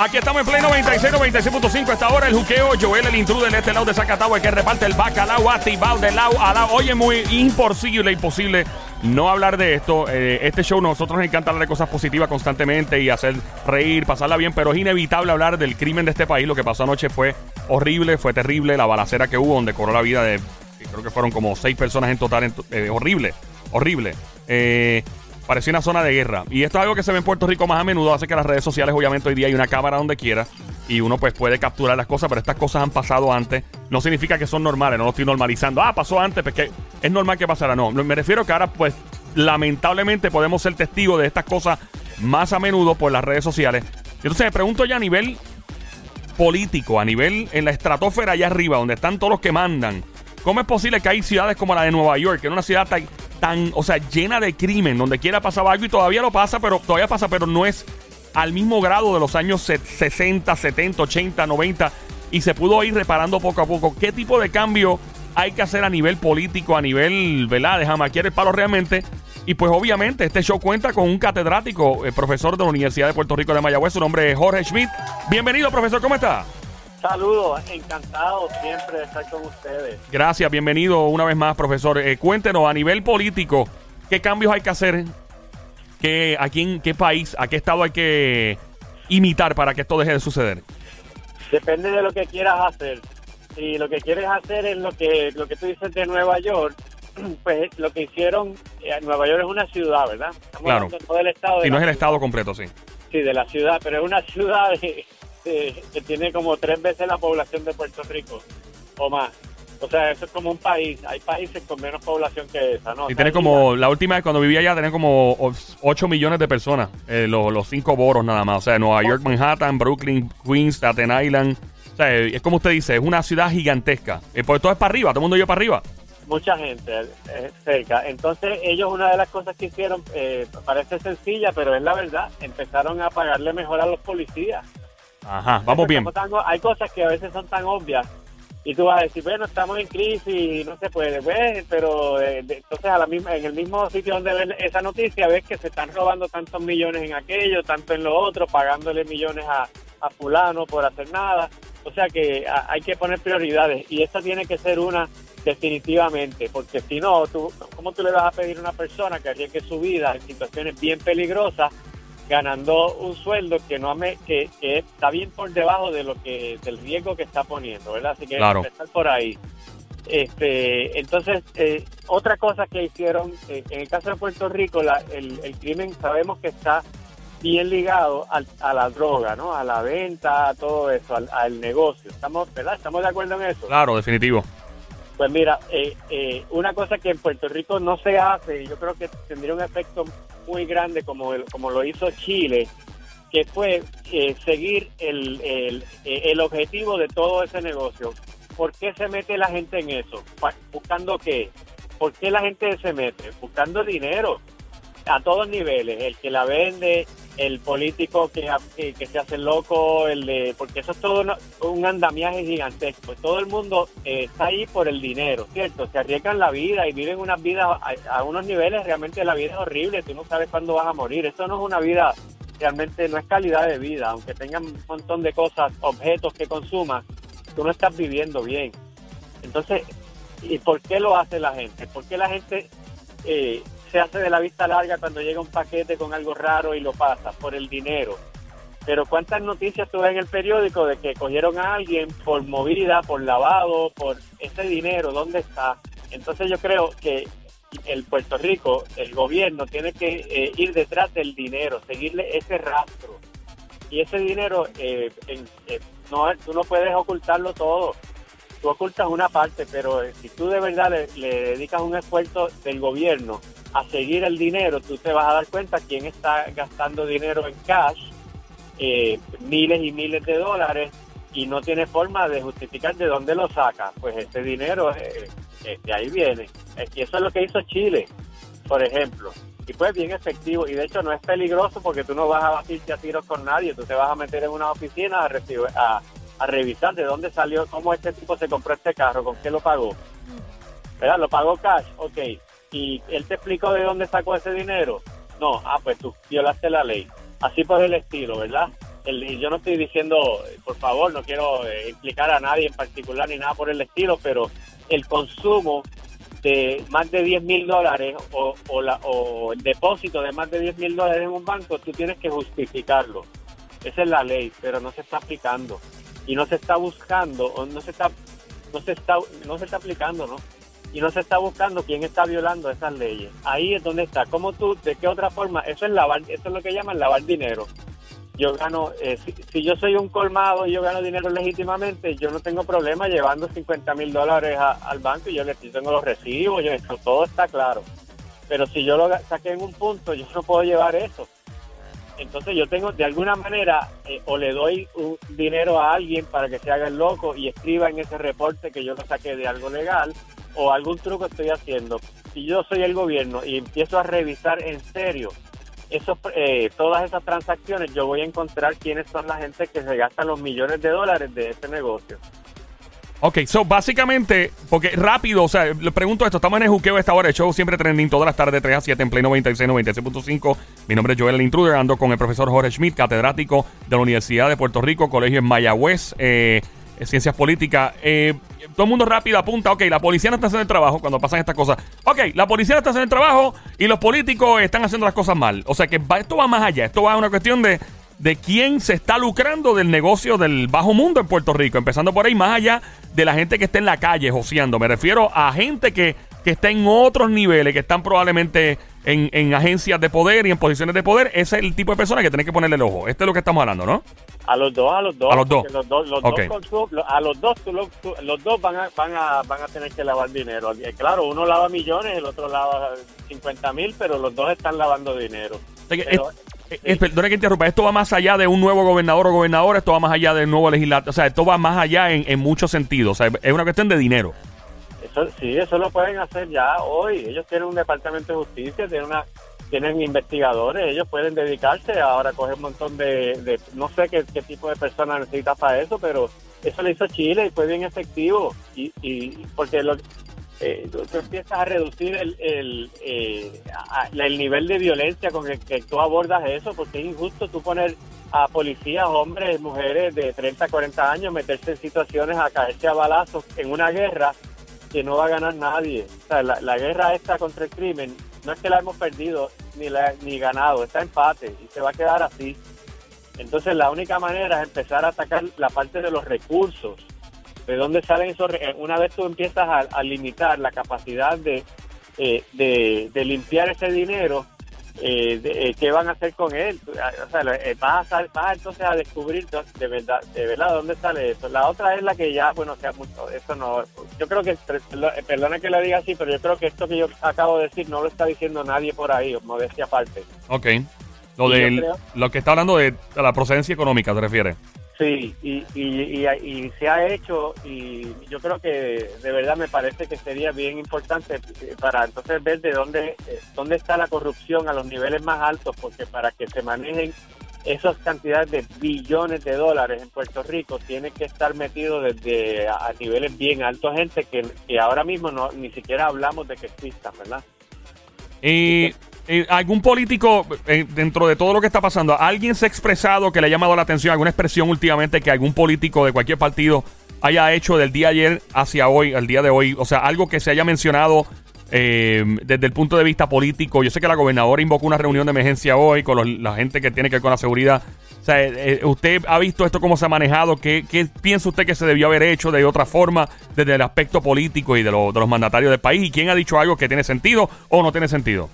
Aquí estamos en Play 96, 96.5. Esta hora el juqueo. Joel, el intruder de este lado de Zacatau, que reparte el bacalao activado de lado a lado. Oye, muy imposible, imposible no hablar de esto. Eh, este show, nosotros nos encanta hablar de cosas positivas constantemente y hacer reír, pasarla bien, pero es inevitable hablar del crimen de este país. Lo que pasó anoche fue horrible, fue terrible. La balacera que hubo, donde cobró la vida de, creo que fueron como seis personas en total. Eh, horrible, horrible. Eh, Parecía una zona de guerra. Y esto es algo que se ve en Puerto Rico más a menudo. Hace que las redes sociales, obviamente, hoy día hay una cámara donde quiera. Y uno pues puede capturar las cosas, pero estas cosas han pasado antes. No significa que son normales, no lo estoy normalizando. Ah, pasó antes, porque es normal que pasara. No, me refiero que ahora pues lamentablemente podemos ser testigos de estas cosas más a menudo por las redes sociales. Entonces me pregunto ya a nivel político, a nivel en la estratosfera allá arriba, donde están todos los que mandan. ¿Cómo es posible que hay ciudades como la de Nueva York, que es una ciudad tan, o sea, llena de crimen, donde quiera pasaba algo y todavía lo pasa, pero todavía pasa, pero no es al mismo grado de los años 60, 70, 80, 90 y se pudo ir reparando poco a poco. ¿Qué tipo de cambio hay que hacer a nivel político, a nivel, ¿verdad? De jamaquear el palo realmente. Y pues obviamente este show cuenta con un catedrático, el eh, profesor de la Universidad de Puerto Rico de Mayagüez, su nombre es Jorge Schmidt. Bienvenido, profesor, ¿cómo está? Saludos, encantado siempre de estar con ustedes. Gracias, bienvenido una vez más, profesor. Eh, cuéntenos a nivel político, ¿qué cambios hay que hacer? ¿Qué, ¿A quién, qué país, a qué estado hay que imitar para que esto deje de suceder? Depende de lo que quieras hacer. Si lo que quieres hacer es lo que, lo que tú dices de Nueva York, pues lo que hicieron, eh, Nueva York es una ciudad, ¿verdad? Estamos claro. Todo el estado. no es el estado completo, sí. Sí, de la ciudad, pero es una ciudad de, que tiene como tres veces la población de Puerto Rico o más. O sea, eso es como un país. Hay países con menos población que esa, ¿no? Y tiene como, la última vez cuando vivía allá, tenía como 8 millones de personas, eh, los, cinco boros nada más. O sea, Nueva York, Manhattan, Brooklyn, Queens, Staten Island. O sea, es como usted dice, es una ciudad gigantesca. Eh, pues todo es para arriba, todo el mundo iba para arriba. Mucha gente eh, cerca. Entonces, ellos, una de las cosas que hicieron, parece sencilla, pero es la verdad, empezaron a pagarle mejor a los policías. Ajá, vamos bien. hay cosas que a veces son tan obvias y tú vas a decir, bueno, estamos en crisis y no se puede, ver, pero eh, entonces a la misma, en el mismo sitio donde ves esa noticia ves que se están robando tantos millones en aquello, tanto en lo otro, pagándole millones a, a fulano por hacer nada. O sea que hay que poner prioridades y esta tiene que ser una definitivamente, porque si no, tú, ¿cómo tú le vas a pedir a una persona que arriesgue su vida en situaciones bien peligrosas ganando un sueldo que no me, que, está bien por debajo de lo que del riesgo que está poniendo, ¿verdad? Así que claro. empezar por ahí. Este, entonces, eh, otra cosa que hicieron, eh, en el caso de Puerto Rico, la, el, el, crimen sabemos que está bien ligado al, a la droga, ¿no? A la venta, a todo eso, al, al, negocio. ¿Estamos, ¿verdad? ¿Estamos de acuerdo en eso? Claro, definitivo. Pues mira, eh, eh, una cosa que en Puerto Rico no se hace, y yo creo que tendría un efecto muy grande como, como lo hizo Chile, que fue eh, seguir el, el, el, objetivo de todo ese negocio. ¿Por qué se mete la gente en eso? ¿Buscando qué? ¿Por qué la gente se mete? Buscando dinero a todos niveles, el que la vende, el político que, que, se hace loco, el de, porque eso es todo un andamiaje gigantesco. Todo el mundo eh, está ahí por el dinero, ¿cierto? Se arriesgan la vida y viven una vida a, unos niveles, realmente la vida es horrible, tú no sabes cuándo vas a morir. Eso no es una vida, realmente no es calidad de vida, aunque tengan un montón de cosas, objetos que consumas, tú no estás viviendo bien. Entonces, ¿y por qué lo hace la gente? ¿Por qué la gente... Eh, se hace de la vista larga cuando llega un paquete con algo raro y lo pasa por el dinero. Pero cuántas noticias tuve en el periódico de que cogieron a alguien por movida, por lavado, por ese dinero, ¿dónde está? Entonces yo creo que el Puerto Rico, el gobierno tiene que eh, ir detrás del dinero, seguirle ese rastro. Y ese dinero, eh, eh, no, tú no puedes ocultarlo todo tú ocultas una parte, pero si tú de verdad le, dedicas un esfuerzo del gobierno a seguir el dinero, tú te vas a dar cuenta quién está gastando dinero en cash, eh, miles y miles de dólares, y no tiene forma de justificar de dónde lo saca. Pues ese dinero eh, eh, de ahí viene. Y eso es lo que hizo Chile, por ejemplo. Y fue bien efectivo. Y de hecho no es peligroso porque tú no vas a batirte a tiros con nadie. Tú te vas a meter en una oficina a, recibir, a, a revisar de dónde salió, cómo este tipo se compró este carro, con qué lo pagó. ¿Verdad? Lo pagó cash, ok. ¿Y él te explicó de dónde sacó ese dinero? No, ah, pues tú violaste la ley. Así por el estilo, ¿verdad? el, yo no estoy diciendo, por favor, no quiero eh, implicar a nadie en particular ni nada por el estilo, pero el consumo de más de 10 mil dólares o, o, la, o el depósito de más de 10 mil dólares en un banco, tú tienes que justificarlo. Esa es la ley, pero no se está aplicando y no se está buscando o no se está no se está no se está aplicando, ¿no? Y no se está buscando quién está violando esas leyes. Ahí es donde está. ¿Cómo tú, de qué otra forma? Eso es lavar, eso es lo que llaman lavar dinero yo gano, eh, si, yo soy un colmado y yo gano dinero legítimamente, yo no tengo problema llevando 50 mil dólares al banco y yo, le, tengo los recibos, yo, todo está claro. Pero si yo lo saqué en un punto, yo no puedo llevar eso. Entonces yo tengo, de alguna manera, eh, o le doy un dinero a alguien para que se haga el loco y escriba en ese reporte que yo lo saqué de algo legal, o algún truco estoy haciendo. Si yo soy el gobierno y empiezo a revisar en serio eso, eh, todas esas transacciones, yo voy a encontrar quiénes son la gente que se gasta los millones de dólares de ese negocio. Ok, so básicamente, porque rápido, o sea, le pregunto esto, estamos en el juqueo a esta hora, el show siempre trending todas las tardes de 3 a 7 en Play 96, 96.5. Mi nombre es Joel el Intruder, ando con el profesor Jorge Schmidt, catedrático de la Universidad de Puerto Rico, colegio en Mayagüez. Eh, ciencias políticas. Eh, todo el mundo rápido apunta, ok, la policía no está haciendo el trabajo cuando pasan estas cosas. Ok, la policía no está haciendo el trabajo y los políticos están haciendo las cosas mal. O sea que esto va más allá, esto va a una cuestión de, de quién se está lucrando del negocio del bajo mundo en Puerto Rico. Empezando por ahí, más allá de la gente que está en la calle joseando. Me refiero a gente que, que está en otros niveles, que están probablemente en, en, agencias de poder y en posiciones de poder. Ese es el tipo de personas que tienen que ponerle el ojo. Este es lo que estamos hablando, ¿no? A los dos, a los dos. A los dos. Los dos, los dos a los dos, los dos van a, van, a, van a tener que lavar dinero. Eh, claro, uno lava millones, el otro lava 50 mil, pero los dos están lavando dinero. Perdona que interrumpa, esto va más allá de un nuevo gobernador o gobernadora, esto va más allá del nuevo legislador, o sea, esto va más allá en, en muchos sentidos, o sea, es una cuestión de dinero. Eso, sí, eso lo pueden hacer ya hoy. Ellos tienen un departamento de justicia, tienen una tienen investigadores, ellos pueden dedicarse ahora a coger un montón de, no sé qué, tipo de personas necesita para eso, pero eso lo hizo Chile y fue bien efectivo y, y porque lo, eh, tú, empiezas a reducir el, el, eh, el nivel de violencia con el que tú abordas eso, porque es injusto tú poner a policías, hombres, mujeres de 30, 40 años, meterse en situaciones a caerse a balazos en una guerra que no va a ganar nadie. La, la guerra esta contra el crimen no es que la hemos perdido ni, la, ni ganado, está empate y se va a quedar así. Entonces la única manera es empezar a atacar la parte de los recursos, de dónde salen esos... Una vez tú empiezas a, limitar la capacidad de, eh, de, de limpiar ese dinero, eh, eh, qué van a hacer con él. O sea, eh, vas, a, vas entonces a descubrir de verdad, de verdad dónde sale eso. La otra es la que ya, bueno, sea mucho, eso no, yo creo que, perdona que le diga así, pero yo creo que esto que yo acabo de decir no lo está diciendo nadie por ahí, modestia aparte. Ok. Lo, de, lo que está hablando de la procedencia económica, ¿te refieres? Sí, y, y, y, se ha hecho y yo creo que de verdad me parece que sería bien importante para entonces ver de dónde, eh, dónde está la corrupción a los niveles más altos, porque para que se manejen esas cantidades de billones de dólares en Puerto Rico tiene que estar metido desde a, niveles bien altos, gente que, que ahora mismo no ni siquiera hablamos de que existan, ¿verdad? Y eh, ¿Algún político, eh, dentro de todo lo que está pasando, alguien se ha expresado que le ha llamado la atención, alguna expresión últimamente que algún político de cualquier partido haya hecho del día ayer hacia hoy, al día de hoy? O sea, algo que se haya mencionado eh, desde el punto de vista político. Yo sé que la gobernadora invocó una reunión de emergencia hoy con la gente que tiene que ver con la seguridad. O sea, ¿usted ha visto esto cómo se ha manejado? ¿Qué, piensa usted que se debió haber hecho de otra forma desde el aspecto político y de, de los mandatarios del país? ¿Y quién ha dicho algo que tiene sentido o no tiene sentido?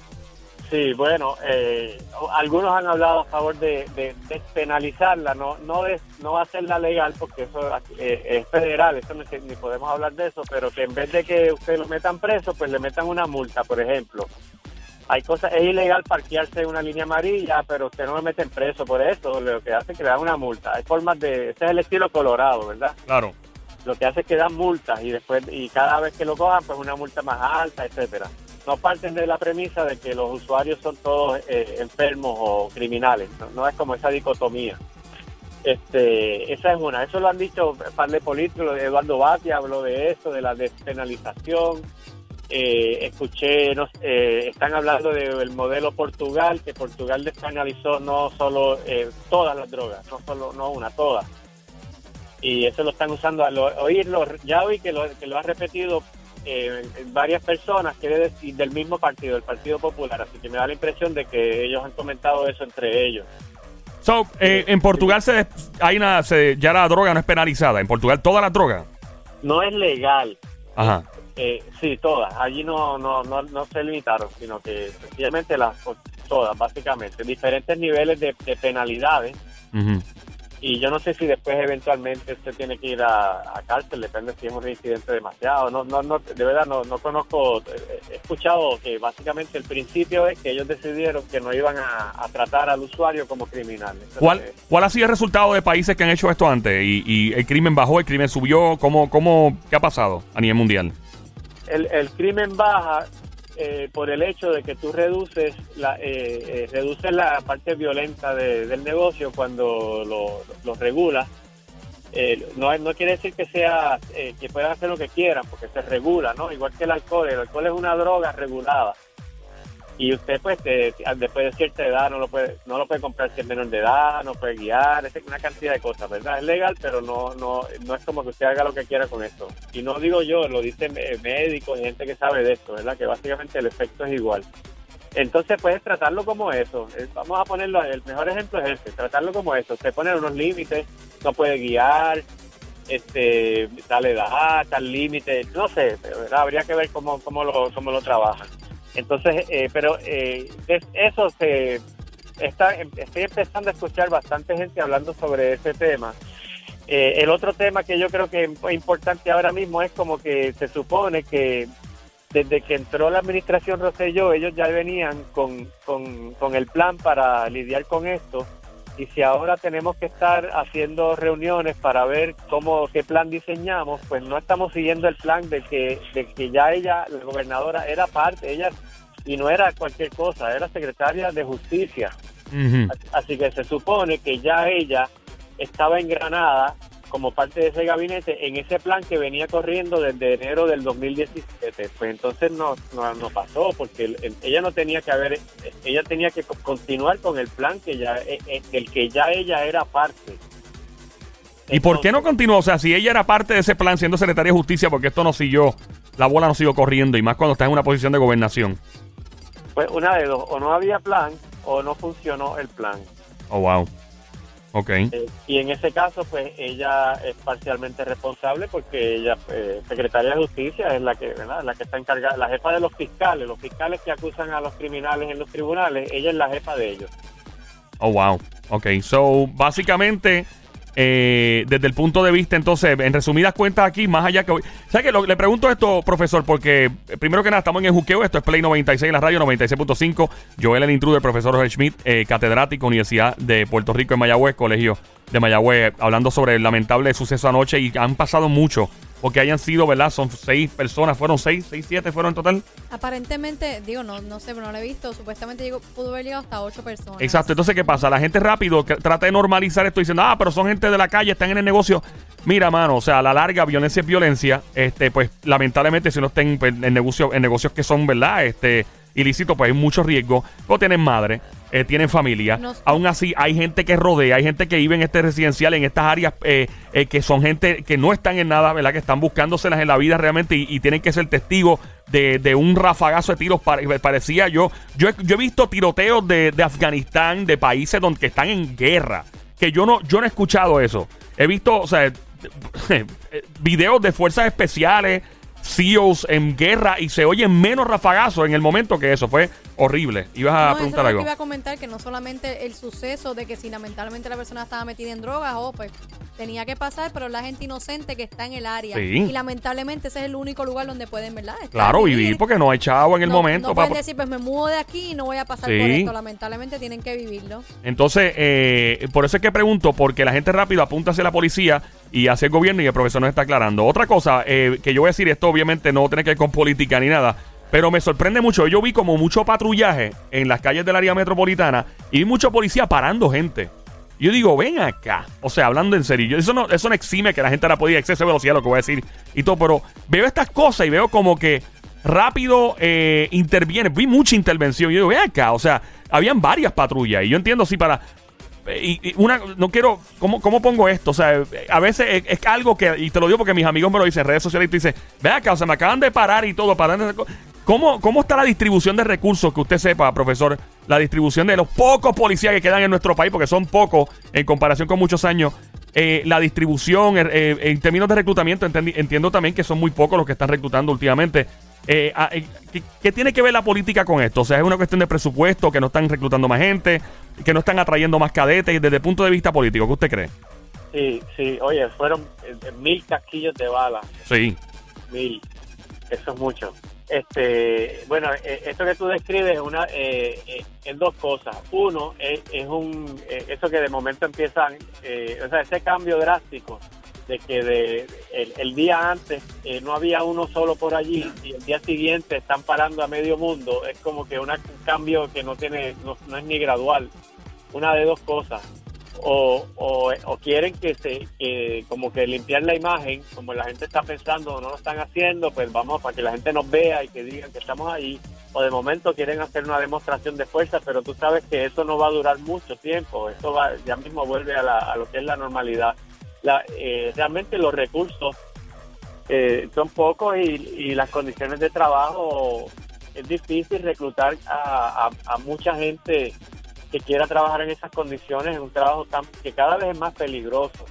Sí, bueno, eh, algunos han hablado a favor de, despenalizarla, no no de, no hacerla legal porque eso eh, es federal, eso no, ni podemos hablar de eso, pero que en vez de que usted lo metan preso, pues le metan una multa, por ejemplo. Hay cosas, es ilegal parquearse en una línea amarilla, pero usted no lo meten preso por eso, lo que hace es que le dan una multa. Hay formas de, ese es el estilo colorado, ¿verdad? Claro. Lo que hace es que dan multas y después, y cada vez que lo cojan, pues una multa más alta, etcétera no parten de la premisa de que los usuarios son todos eh, enfermos o criminales, ¿no? es como esa dicotomía. Este, esa es una, eso lo han dicho un par de políticos, Eduardo Bati habló de eso, de la despenalización, eh, escuché, no, eh, están hablando del modelo Portugal, que Portugal despenalizó no solo eh, todas las drogas, no solo no una, todas. Y eso lo están usando al oírlo. Ya oí que lo, que lo ha repetido eh, varias personas que decir del mismo partido, el Partido Popular. Así que me da la impresión de que ellos han comentado eso entre ellos. So, eh, en Portugal se, hay una, se, ya la droga no es penalizada. En Portugal toda la droga. No es legal. Ajá. Eh, sí, todas. Allí no, no, no, no se limitaron, sino que sencillamente las todas, básicamente. Diferentes niveles de, de penalidades. Ujú. Y yo no sé si después eventualmente usted tiene que ir a, a cárcel, depende si es un incidente demasiado. No, no, no, de verdad no, no conozco. eh, He escuchado que básicamente el principio es que ellos decidieron que no iban a, a tratar al usuario como criminal. ¿Cuál, ¿Cuál ha sido el resultado de países que han hecho esto antes? Y, y el crimen bajó, el crimen subió. ¿Cómo, cómo, ¿Qué ha pasado a nivel mundial? el, el crimen baja eh, por el hecho de que tú reduces la eh, eh, reduces la parte violenta de- del negocio cuando lo, lo regulas. Eh, no, no quiere decir que sea eh, que puedan hacer lo que quieran porque se regula, ¿no? Igual que el alcohol, el alcohol es una droga regulada y usted pues te- después de cierta edad no lo puede no lo puede comprar si es menor de edad, no puede guiar, es una cantidad de cosas, ¿verdad? Es legal, pero no no no es como que usted haga lo que quiera con esto. Y no digo yo, lo dicen eh, médicos gente que sabe de esto, ¿verdad? Que básicamente el efecto es igual. Entonces puedes tratarlo como eso. Eh, Vamos a ponerlo, el mejor ejemplo es este, tratarlo como eso. Usted pone unos límites, no puede guiar, este, tal edad, tal límite, no sé, ¿verdad? habría que ver cómo, cómo, lo, cómo lo trabajan. Entonces, eh, pero eh, es- eso se está, estoy empezando a escuchar bastante gente hablando sobre ese tema. Eh, el otro tema que yo creo que es importante ahora mismo es como que se supone que desde que entró la administración Rosselló, ellos ya venían con, con el plan para lidiar con esto. Y si ahora tenemos que estar haciendo reuniones para ver cómo qué plan diseñamos, pues no estamos siguiendo el plan de que, de que ya ella, la gobernadora, era parte, ella, y no era cualquier cosa, era secretaria de justicia. Así que se supone que ya ella estaba engranada como parte de ese gabinete en ese plan que venía corriendo desde enero del 2017. Pues entonces no, no, no pasó porque el- el- ella no tenía que haber, ella tenía que co- continuar con el plan que ya, eh, eh, del que ya ella era parte. ¿Y por qué no continuó? O sea, si ella era parte de ese plan siendo secretaria de justicia, porque esto no siguió, la bola no siguió corriendo, y más cuando está en una posición de gobernación. Pues una de dos, o no había plan o no funcionó el plan. Oh, wow. Ok. Eh, y en ese caso, pues ella es parcialmente responsable porque ella, eh, secretaria de justicia, es la que, ¿verdad? la que está encargada, la jefa de los fiscales, los fiscales que acusan a los criminales en los tribunales, ella es la jefa de ellos. Oh, wow. Ok. So, básicamente, eh, desde el punto de vista, entonces, en resumidas cuentas aquí, más allá que... hoy- ¿Sabes qué? Le pregunto esto, profesor, porque eh, primero que nada estamos en el juqueo. Esto es Play 96, la radio 96.5. Joel, el intruder, profesor Jorge Schmidt, eh, catedrático, Universidad de Puerto Rico en Mayagüez, Colegio de Mayagüez, hablando sobre el lamentable suceso anoche y han pasado mucho. Porque hayan sido, ¿verdad? Son seis personas, fueron seis, seis, siete fueron en total. Aparentemente, digo, no, no sé, pero no lo he visto. Supuestamente llegó, pudo haber llegado hasta ocho personas. Exacto, entonces ¿qué pasa? La gente rápido que trata de normalizar esto diciendo, ah, pero son gente de la calle, están en el negocio. Mira, mano, o sea, a la larga violencia es violencia. Este, pues lamentablemente si no estén pues, en, negocio, en negocios que son, ¿verdad? Este, ilícitos, pues hay mucho riesgo. Pero tienen madre, eh, tienen familia. No- Aún así, hay gente que rodea, hay gente que vive en este residencial, en estas áreas eh, eh, que son gente que no están en nada, ¿verdad? Que están buscándoselas en la vida realmente y, y tienen que ser testigos de, de un rafagazo de tiros. Pare- parecía yo. Yo he, yo he visto tiroteos de, de Afganistán, de países donde que están en guerra. Que yo no, yo no he escuchado eso. He visto, o sea, videos de fuerzas especiales, SEALs en guerra y se oyen menos rafagazos en el momento que eso. Fue horrible. Ibas a No, eso preguntar lo algo. que iba a comentar, que no solamente el suceso de que si lamentablemente la persona estaba metida en drogas, o pues tenía que pasar, pero la gente inocente que está en el área. Sí. Y lamentablemente ese es el único lugar donde pueden, ¿verdad? Estar, Claro, vivir porque no hay chavo en el No- momento. No pueden decir, pues me mudo de aquí y no voy a pasar Sí. por esto. Lamentablemente tienen que vivirlo. Entonces, eh, por eso es que pregunto, porque la gente rápido apunta hacia la policía y hacia el gobierno y el profesor nos está aclarando. Otra cosa eh, que yo voy a decir, esto obviamente no tiene que ver con política ni nada, pero me sorprende mucho. Yo vi como mucho patrullaje en las calles del área metropolitana y vi mucho policía parando gente. Yo digo, ven acá. O sea, hablando en serio. eso, no, eso exime que la gente la podía exceso de velocidad, lo que voy a decir y todo. Pero veo estas cosas y veo como que rápido eh, interviene. Vi mucha intervención. Yo digo, ve acá, o sea, habían varias patrullas. Y yo entiendo si para. Y, una, no quiero, ¿cómo, ¿cómo pongo esto? O sea, a veces es, algo que, y te lo digo porque mis amigos me lo dicen en redes sociales y te dicen, ve acá, o sea, me acaban de parar y todo, parar. ¿Cómo, ¿Cómo está la distribución de recursos que usted sepa, profesor? La distribución de los pocos policías que quedan en nuestro país, porque son pocos en comparación con muchos años. Eh, la distribución, eh, en términos de reclutamiento, entiendo también que son muy pocos los que están reclutando últimamente. Eh, ah, eh, ¿qué, qué tiene que ver la política con esto? O sea, es una cuestión de presupuesto, que no están reclutando más gente, que no están atrayendo más cadetes, desde el punto de vista político, ¿qué usted cree? Sí, sí, oye, fueron eh, mil casquillos de bala, Sí, mil, eso es mucho. Este, bueno, eh, esto que tú describes es una, eh, es dos cosas. Uno es, es un, eso que de momento empiezan, eh, o sea, ese cambio drástico de que de el, día antes eh, no había uno solo por allí y el día siguiente están parando a medio mundo, es como que un cambio que no tiene, no, no es ni gradual. Una de dos cosas o, o, quieren que se que como que limpiar la imagen como la gente está pensando no lo están haciendo pues vamos para que la gente nos vea y que digan que estamos ahí o de momento quieren hacer una demostración de fuerza pero tú sabes que eso no va a durar mucho tiempo eso va ya mismo vuelve a, a lo que es la normalidad la, eh, realmente los recursos eh, son pocos y, y las condiciones de trabajo es difícil reclutar a, mucha gente que quiera trabajar en esas condiciones, en un trabajo tan, que cada vez es más peligroso.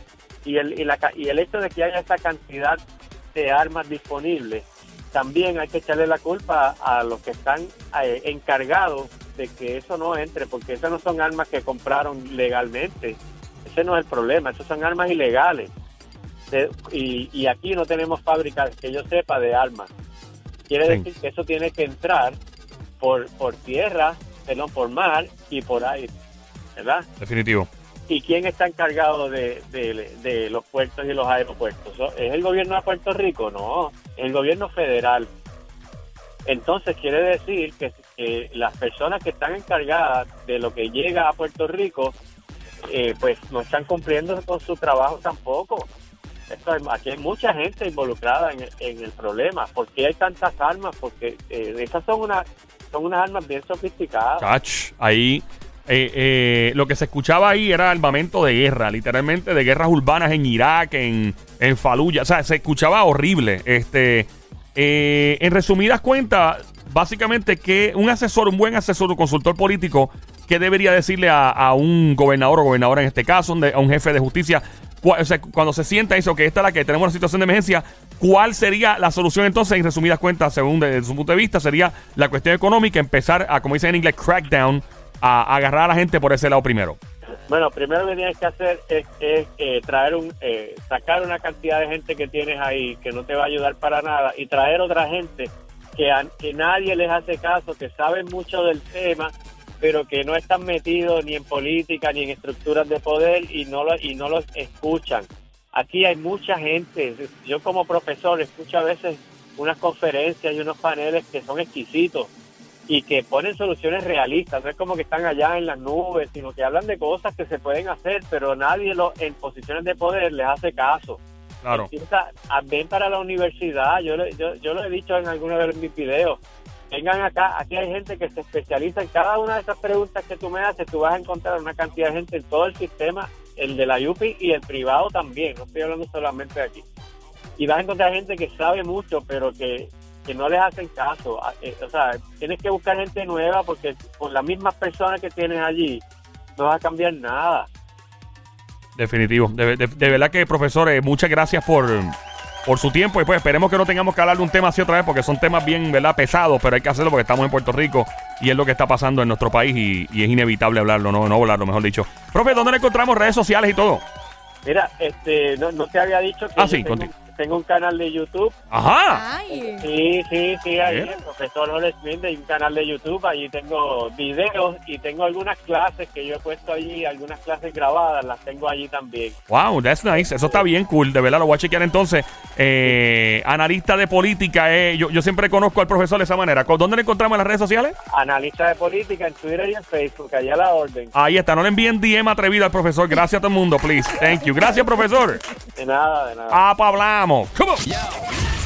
Y el, y, la, y el hecho de que haya esa cantidad de armas disponibles, también hay que echarle la culpa a los que están eh, encargados de que eso no entre, porque esas no son armas que compraron legalmente. Ese no es el problema, esas son armas ilegales. De- y, y aquí no tenemos fábricas que yo sepa de armas. Quiere Sí. decir que eso tiene que entrar por, por tierra, perdón, por mar y por aire, ¿verdad? definitivo. ¿Y quién está encargado de, de- de los puertos y los aeropuertos? ¿So- ¿Es el gobierno de Puerto Rico? No, es el gobierno federal. Entonces quiere decir que, que las personas que están encargadas de lo que llega a Puerto Rico, eh, pues no están cumpliendo con su trabajo tampoco. Aquí hay mucha gente involucrada en, el- problema. ¿Por qué hay tantas armas? Porque eh, esas son, una, son unas armas bien sofisticadas. Chach, ahí eh, eh, lo que se escuchaba ahí era armamento de guerra, literalmente de guerras urbanas en Irak, en, en Fallujah. O sea, se escuchaba horrible. Este, eh, en resumidas cuentas, básicamente que un asesor, un buen asesor, un consultor político, ¿qué debería decirle a, a un gobernador o gobernadora en este caso, a un jefe de justicia? Cuando se sienta eso, que esta es la que tenemos una situación de emergencia, ¿cuál sería la solución entonces? En resumidas cuentas, según de, su punto de vista, sería la cuestión económica, empezar a, como dicen en inglés, crackdown, a, a agarrar a la gente por ese lado primero. Bueno, primero que tienes que hacer es, eh, traer un, eh, sacar una cantidad de gente que tienes ahí que no te va a ayudar para nada y traer otra gente que, que nadie les hace caso, que saben mucho del tema, pero que no están metidos ni en política ni en estructuras de poder y no lo, y no los escuchan. Aquí hay mucha gente. Yo como profesor escucho a veces unas conferencias y unos paneles que son exquisitos y que ponen soluciones realistas. No es como que están allá en las nubes, sino que hablan de cosas que se pueden hacer, pero nadie lo, en posiciones de poder les hace caso. Claro. Empieza ven para la universidad. Yo, yo, yo lo he dicho en algunos de mis videos. Vengan acá, aquí hay gente que se especializa en cada una de esas preguntas que tú me haces. Tú vas a encontrar una cantidad de gente en todo el sistema, el de la UPI y el privado también. No estoy hablando solamente de aquí. Y vas a encontrar gente que sabe mucho, pero que, que no les hacen caso. A- eh, O sea, tienes que buscar gente nueva porque con las mismas personas que tienes allí no va a cambiar nada. Definitivo. De, de- verdad que, profesor, eh, muchas gracias por, por su tiempo. Y pues esperemos que no tengamos que hablar de un tema así otra vez, porque son temas bien, ¿verdad? Pesados, pero hay que hacerlo porque estamos en Puerto Rico y es lo que está pasando en nuestro país y, y es inevitable hablarlo, no, no hablarlo, mejor dicho. Profe, ¿dónde le encontramos redes sociales y todo? Mira, este, no, no te había dicho que Ah, sí, tengo, contigo. Tengo un canal de YouTube. Ajá. Ay. Sí, sí, sí, ahí, Bien. el profesor Jorge Smith, hay un canal de YouTube, allí tengo videos y tengo algunas clases que yo he puesto allí, algunas clases grabadas, las tengo allí también. Wow, that's nice. Eso está bien cool. De verdad, lo voy a chequear entonces. Eh, analista de política. eh, yo, yo siempre conozco al profesor de esa manera. ¿Dónde le encontramos en las redes sociales? Analista de política en Twitter y en Facebook, allá a la orden. Ahí está. No le envíen DM atrevido al profesor. Gracias a todo el mundo, please. Thank you. Gracias, profesor. De nada, de nada. Ah, pa' andiamo. Come on.